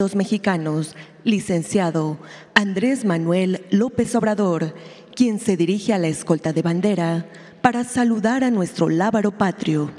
Los mexicanos, licenciado Andrés Manuel López Obrador, quien se dirige a la escolta de bandera para saludar a nuestro lábaro patrio.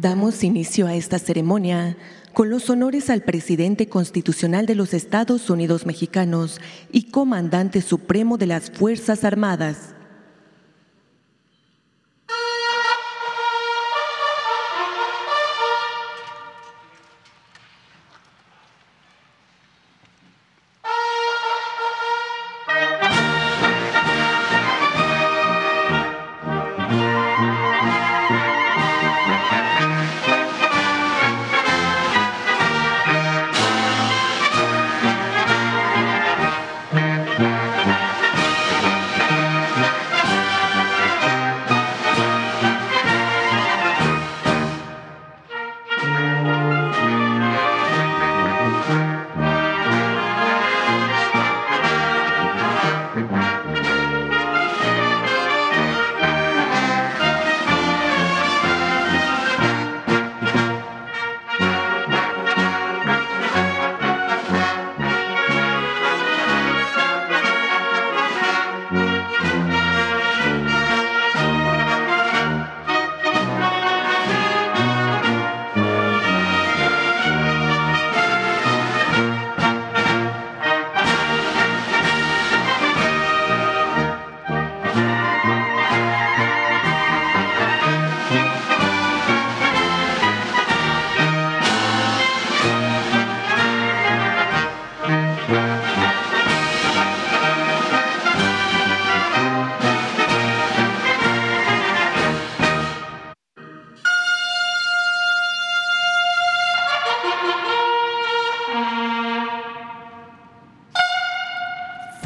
Damos inicio a esta ceremonia con los honores al presidente constitucional de los Estados Unidos mexicanos y comandante supremo de las Fuerzas Armadas.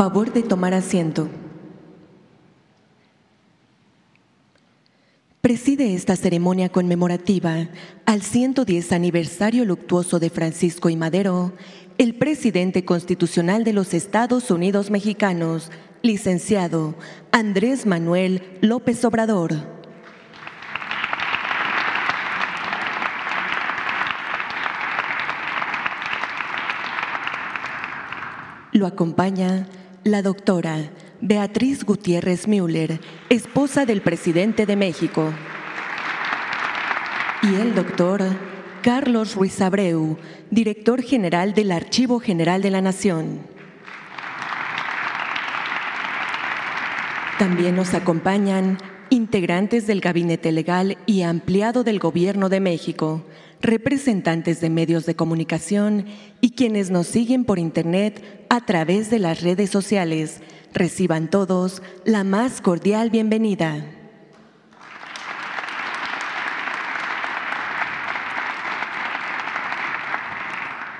Favor de tomar asiento. Preside esta ceremonia conmemorativa al 110 aniversario luctuoso de Francisco y Madero, el presidente constitucional de los Estados Unidos mexicanos, licenciado Andrés Manuel López Obrador. Lo acompaña la doctora Beatriz Gutiérrez Müller, esposa del presidente de México, y el doctor Carlos Ruiz Abreu, director general del Archivo General de la Nación. También nos acompañan integrantes del Gabinete Legal y Ampliado del Gobierno de México, representantes de medios de comunicación y quienes nos siguen por Internet a través de las redes sociales. Reciban todos la más cordial bienvenida.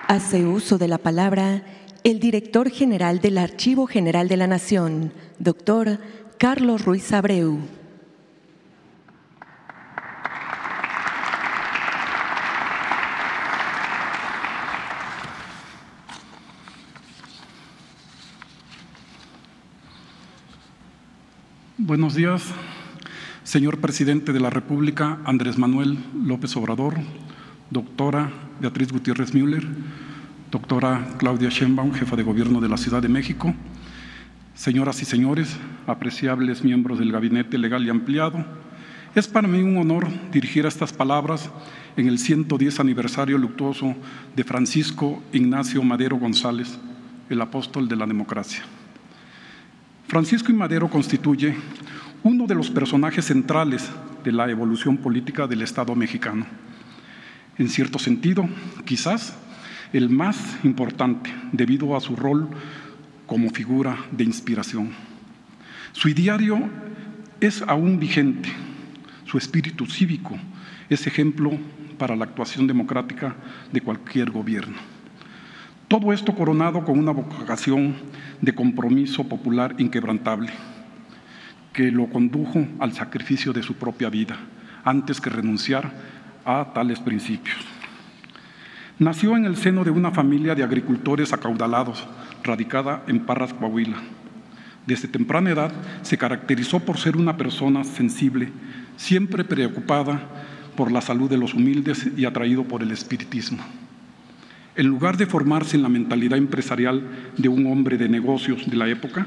Hace uso de la palabra el director general del Archivo General de la Nación, doctor Carlos Ruiz Abreu. Buenos días, señor presidente de la República, Andrés Manuel López Obrador, doctora Beatriz Gutiérrez Müller, doctora Claudia Sheinbaum, jefa de gobierno de la Ciudad de México, señoras y señores, apreciables miembros del Gabinete Legal y Ampliado, es para mí un honor dirigir estas palabras en el 110 aniversario luctuoso de Francisco Ignacio Madero González, el apóstol de la democracia. Francisco y Madero constituye uno de los personajes centrales de la evolución política del Estado mexicano. En cierto sentido, quizás el más importante debido a su rol como figura de inspiración. Su ideario es aún vigente, su espíritu cívico es ejemplo para la actuación democrática de cualquier gobierno. Todo esto coronado con una vocación de compromiso popular inquebrantable. que lo condujo al sacrificio de su propia vida, antes que renunciar a tales principios. Nació en el seno de una familia de agricultores acaudalados, radicada en Parras, Coahuila. Desde temprana edad se caracterizó por ser una persona sensible, siempre preocupada por la salud de los humildes y atraído por el espiritismo. En lugar de formarse en la mentalidad empresarial de un hombre de negocios de la época,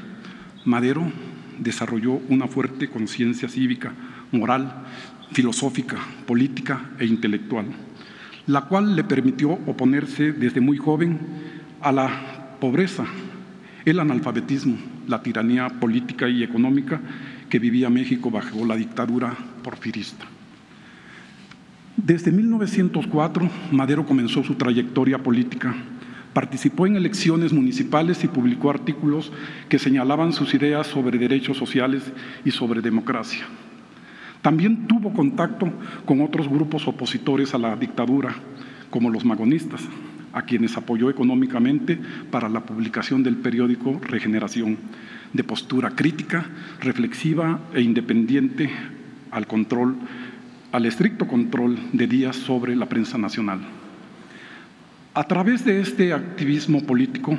Madero desarrolló una fuerte conciencia cívica, moral, filosófica, política e intelectual la cual le permitió oponerse desde muy joven a la pobreza, el analfabetismo, la tiranía política y económica que vivía México bajo la dictadura porfirista. Desde 1904, Madero comenzó su trayectoria política. Participó en elecciones municipales y publicó artículos que señalaban sus ideas sobre derechos sociales y sobre democracia. También tuvo contacto con otros grupos opositores a la dictadura, como los magonistas, a quienes apoyó económicamente para la publicación del periódico Regeneración, de postura crítica, reflexiva e independiente al control, al estricto control de Díaz sobre la prensa nacional. A través de este activismo político,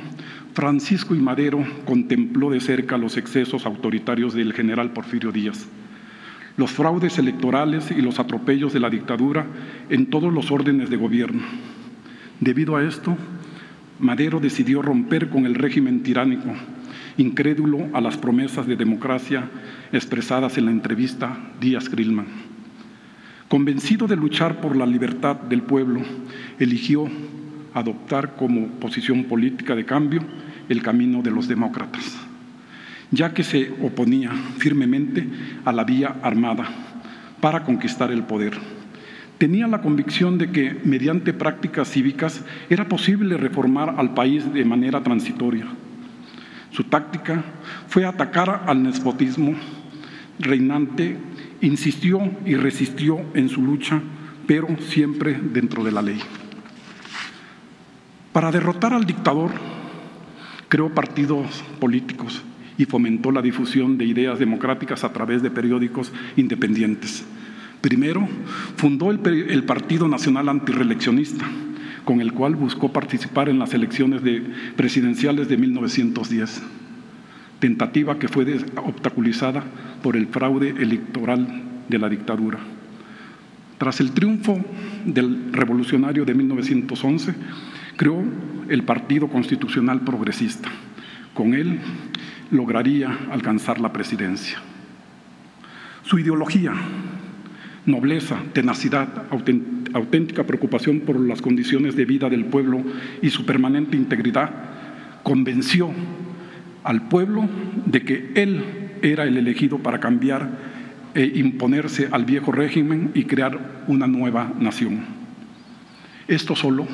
Francisco y Madero contempló de cerca los excesos autoritarios del general Porfirio Díaz los fraudes electorales y los atropellos de la dictadura en todos los órdenes de gobierno. Debido a esto, Madero decidió romper con el régimen tiránico, incrédulo a las promesas de democracia expresadas en la entrevista Díaz-Grillman. Convencido de luchar por la libertad del pueblo, eligió adoptar como posición política de cambio el camino de los demócratas ya que se oponía firmemente a la vía armada para conquistar el poder. Tenía la convicción de que mediante prácticas cívicas era posible reformar al país de manera transitoria. Su táctica fue atacar al nespotismo reinante, insistió y resistió en su lucha, pero siempre dentro de la ley. Para derrotar al dictador, creó partidos políticos y fomentó la difusión de ideas democráticas a través de periódicos independientes. Primero, fundó el, Partido Nacional Antireeleccionista, con el cual buscó participar en las elecciones presidenciales de 1910, tentativa que fue obstaculizada por el fraude electoral de la dictadura. Tras el triunfo del revolucionario de 1911, creó el Partido Constitucional Progresista. Con él lograría alcanzar la presidencia. Su ideología, nobleza, tenacidad, auténtica preocupación por las condiciones de vida del pueblo y su permanente integridad, convenció al pueblo de que él era el elegido para cambiar e imponerse al viejo régimen y crear una nueva nación. Esto solo,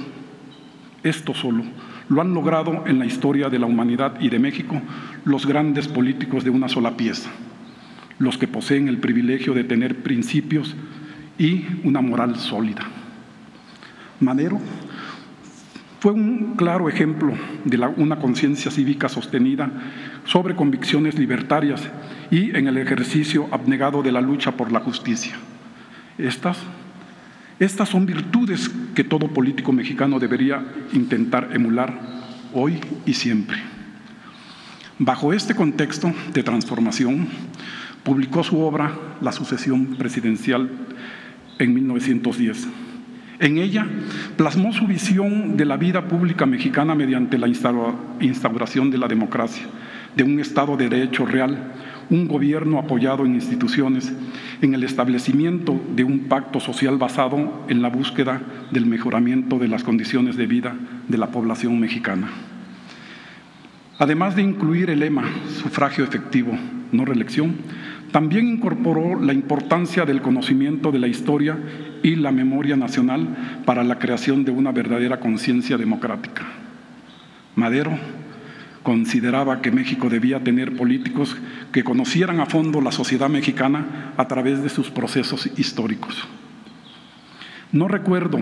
esto solo lo han logrado en la historia de la humanidad y de México los grandes políticos de una sola pieza, los que poseen el privilegio de tener principios y una moral sólida. Madero fue un claro ejemplo de una conciencia cívica sostenida sobre convicciones libertarias y en el ejercicio abnegado de la lucha por la justicia. Estas estas son virtudes que todo político mexicano debería intentar emular hoy y siempre. Bajo este contexto de transformación, publicó su obra La sucesión presidencial en 1910. En ella plasmó su visión de la vida pública mexicana mediante la instauración de la democracia, de un Estado de Derecho real, un gobierno apoyado en instituciones, en el establecimiento de un pacto social basado en la búsqueda del mejoramiento de las condiciones de vida de la población mexicana. Además de incluir el lema sufragio efectivo, no reelección, también incorporó la importancia del conocimiento de la historia y la memoria nacional para la creación de una verdadera conciencia democrática. Madero consideraba que México debía tener políticos que conocieran a fondo la sociedad mexicana a través de sus procesos históricos. No recuerdo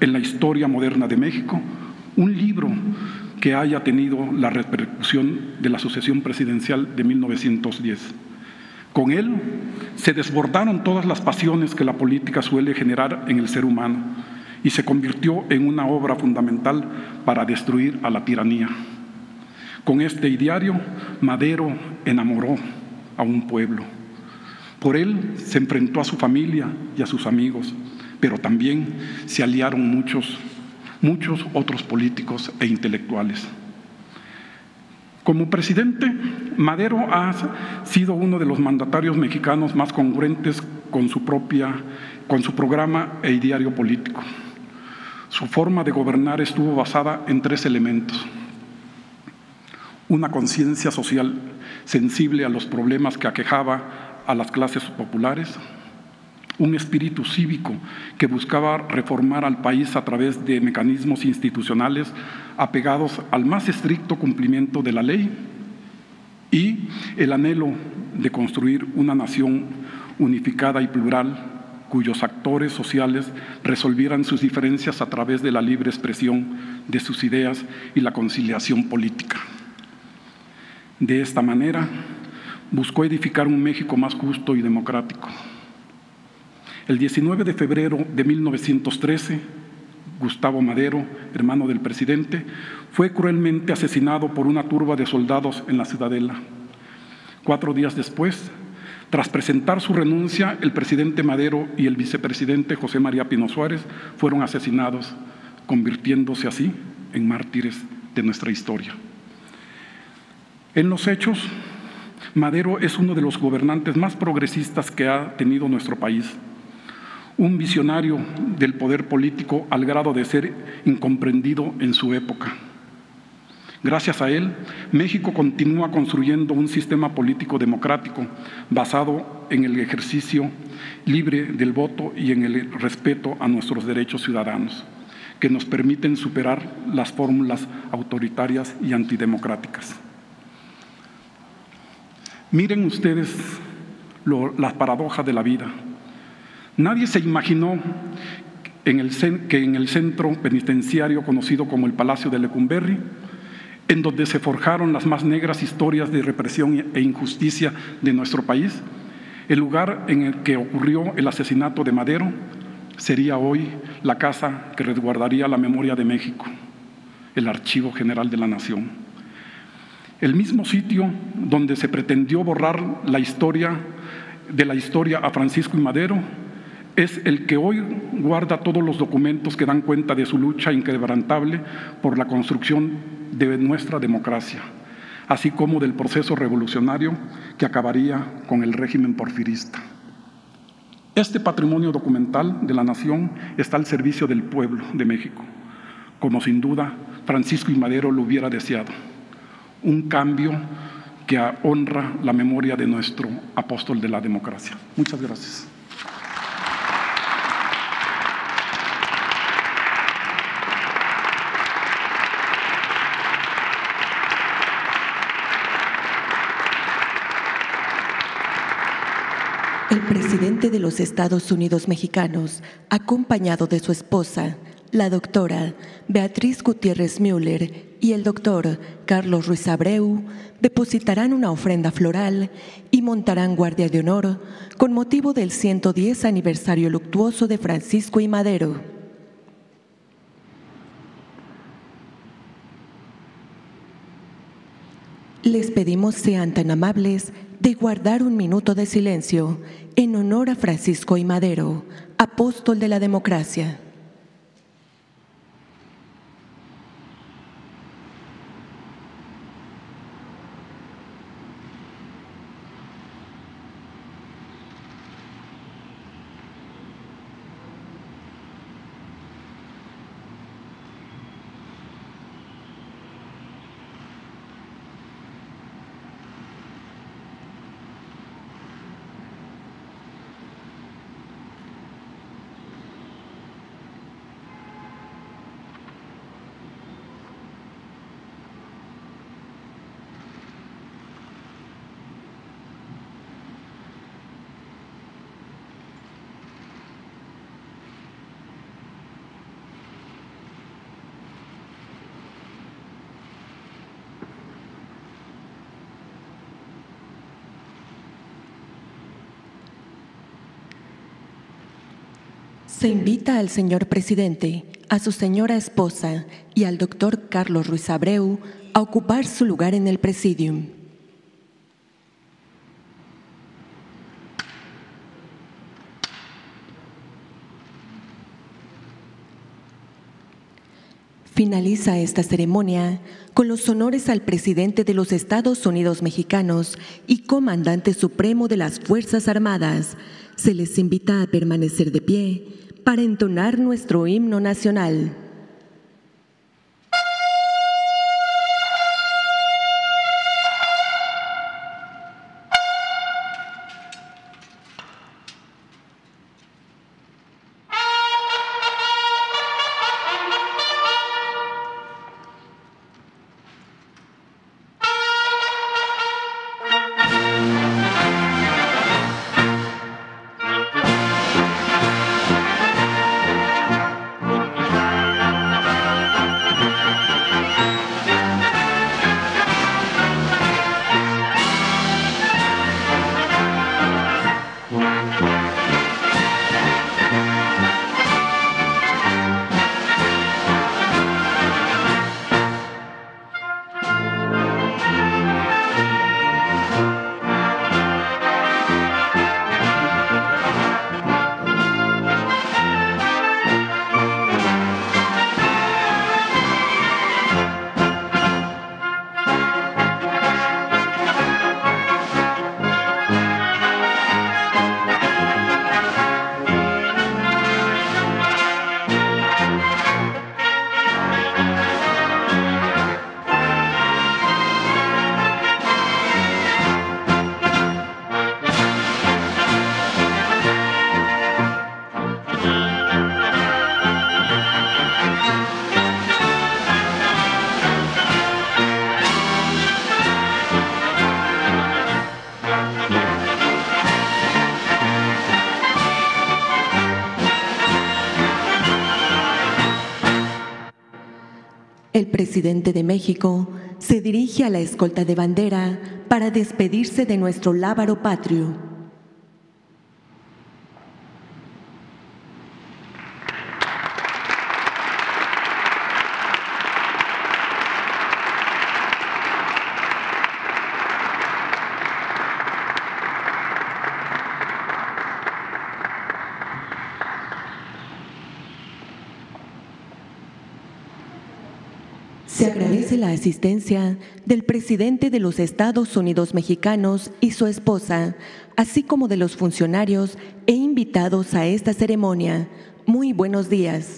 en la historia moderna de México un libro que haya tenido la repercusión de la sucesión presidencial de 1910. Con él se desbordaron todas las pasiones que la política suele generar en el ser humano y se convirtió en una obra fundamental para destruir a la tiranía. Con este ideario, Madero enamoró a un pueblo. Por él se enfrentó a su familia y a sus amigos, pero también se aliaron muchos, muchos otros políticos e intelectuales. Como presidente, Madero ha sido uno de los mandatarios mexicanos más congruentes con su propia, con su programa e ideario político. Su forma de gobernar estuvo basada en tres elementos. Una conciencia social sensible a los problemas que aquejaba a las clases populares, un espíritu cívico que buscaba reformar al país a través de mecanismos institucionales apegados al más estricto cumplimiento de la ley y el anhelo de construir una nación unificada y plural cuyos actores sociales resolvieran sus diferencias a través de la libre expresión de sus ideas y la conciliación política. De esta manera, buscó edificar un México más justo y democrático el 19 de febrero de 1913, Gustavo Madero, hermano del presidente, fue cruelmente asesinado por una turba de soldados en la ciudadela. Cuatro días después, tras presentar su renuncia, el presidente Madero y el vicepresidente José María Pino Suárez fueron asesinados, convirtiéndose así en mártires de nuestra historia. En los hechos, Madero es uno de los gobernantes más progresistas que ha tenido nuestro país un visionario del poder político al grado de ser incomprendido en su época. Gracias a él, México continúa construyendo un sistema político democrático basado en el ejercicio libre del voto y en el respeto a nuestros derechos ciudadanos, que nos permiten superar las fórmulas autoritarias y antidemocráticas. Miren ustedes las paradojas de la vida. Nadie se imaginó que en el centro penitenciario conocido como el Palacio de Lecumberri, en donde se forjaron las más negras historias de represión e injusticia de nuestro país, el lugar en el que ocurrió el asesinato de Madero sería hoy la casa que resguardaría la memoria de México, el Archivo General de la Nación. El mismo sitio donde se pretendió borrar la historia de la historia a Francisco y Madero es el que hoy guarda todos los documentos que dan cuenta de su lucha inquebrantable por la construcción de nuestra democracia, así como del proceso revolucionario que acabaría con el régimen porfirista. Este patrimonio documental de la nación está al servicio del pueblo de México, como sin duda Francisco y Madero lo hubiera deseado. Un cambio que honra la memoria de nuestro apóstol de la democracia. Muchas gracias. El de los Estados Unidos mexicanos, acompañado de su esposa, la doctora Beatriz Gutiérrez Müller y el doctor Carlos Ruiz Abreu, depositarán una ofrenda floral y montarán guardia de honor con motivo del 110 aniversario luctuoso de Francisco y Madero. Les pedimos sean tan amables de guardar un minuto de silencio en honor a Francisco y Madero, apóstol de la democracia. Se invita al señor presidente, a su señora esposa y al doctor Carlos Ruiz Abreu a ocupar su lugar en el presidium. Finaliza esta ceremonia con los honores al presidente de los Estados Unidos mexicanos y comandante supremo de las Fuerzas Armadas. Se les invita a permanecer de pie para entonar nuestro himno nacional. El presidente de México se dirige a la escolta de bandera para despedirse de nuestro lábaro patrio. Se la asistencia del presidente de los Estados Unidos mexicanos y su esposa, así como de los funcionarios e invitados a esta ceremonia. Muy buenos días.